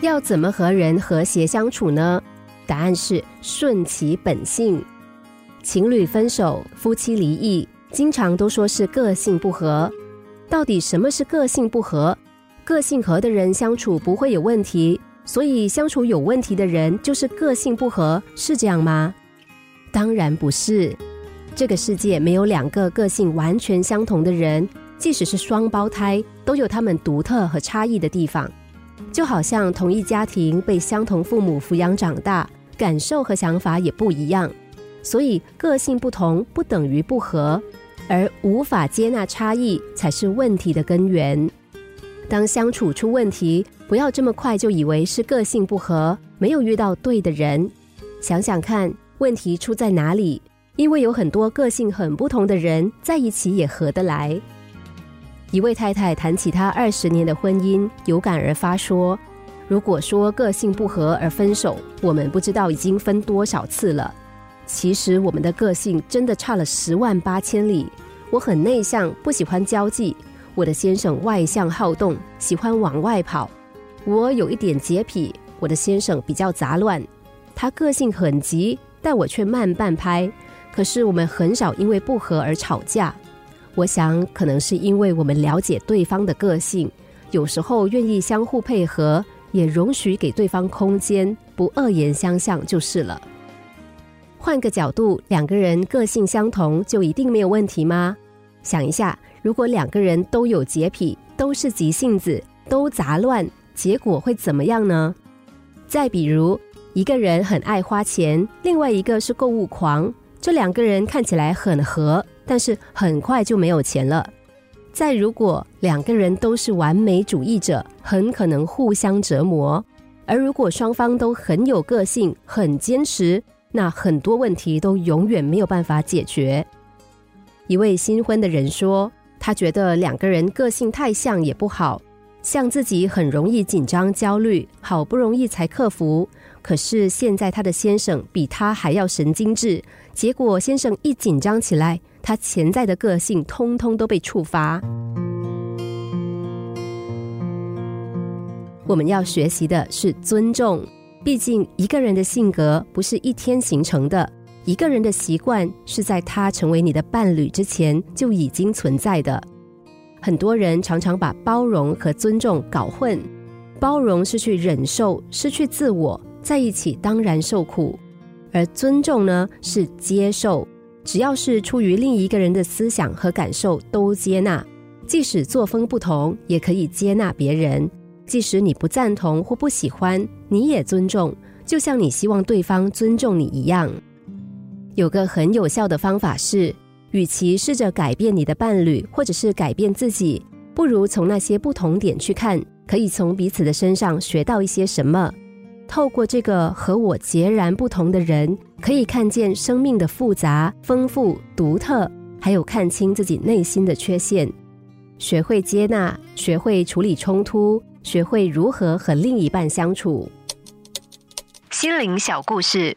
要怎么和人和谐相处呢？答案是顺其本性。情侣分手、夫妻离异，经常都说是个性不合。到底什么是个性不合？个性合的人相处不会有问题，所以相处有问题的人就是个性不合，是这样吗？当然不是。这个世界没有两个个性完全相同的人，即使是双胞胎，都有他们独特和差异的地方。就好像同一家庭被相同父母抚养长大，感受和想法也不一样。所以个性不同不等于不合，而无法接纳差异才是问题的根源。当相处出问题，不要这么快就以为是个性不合，没有遇到对的人。想想看，问题出在哪里？因为有很多个性很不同的人在一起也合得来。一位太太谈起她二十年的婚姻，有感而发说：“如果说个性不合而分手，我们不知道已经分多少次了。其实我们的个性真的差了十万八千里。我很内向，不喜欢交际；我的先生外向好动，喜欢往外跑。我有一点洁癖，我的先生比较杂乱。他个性很急，但我却慢半拍。”可是我们很少因为不和而吵架，我想可能是因为我们了解对方的个性，有时候愿意相互配合，也容许给对方空间，不恶言相向就是了。换个角度，两个人个性相同就一定没有问题吗？想一下，如果两个人都有洁癖，都是急性子，都杂乱，结果会怎么样呢？再比如，一个人很爱花钱，另外一个是购物狂。这两个人看起来很合，但是很快就没有钱了。再如果两个人都是完美主义者，很可能互相折磨；而如果双方都很有个性、很坚持，那很多问题都永远没有办法解决。一位新婚的人说，他觉得两个人个性太像也不好，像自己很容易紧张、焦虑，好不容易才克服。可是现在他的先生比他还要神经质，结果先生一紧张起来，他潜在的个性通通都被触发。我们要学习的是尊重，毕竟一个人的性格不是一天形成的，一个人的习惯是在他成为你的伴侣之前就已经存在的。很多人常常把包容和尊重搞混，包容是去忍受失去自我。在一起当然受苦，而尊重呢是接受，只要是出于另一个人的思想和感受都接纳，即使作风不同也可以接纳别人，即使你不赞同或不喜欢，你也尊重，就像你希望对方尊重你一样。有个很有效的方法是，与其试着改变你的伴侣或者是改变自己，不如从那些不同点去看，可以从彼此的身上学到一些什么。透过这个和我截然不同的人，可以看见生命的复杂、丰富、独特，还有看清自己内心的缺陷，学会接纳，学会处理冲突，学会如何和另一半相处。心灵小故事，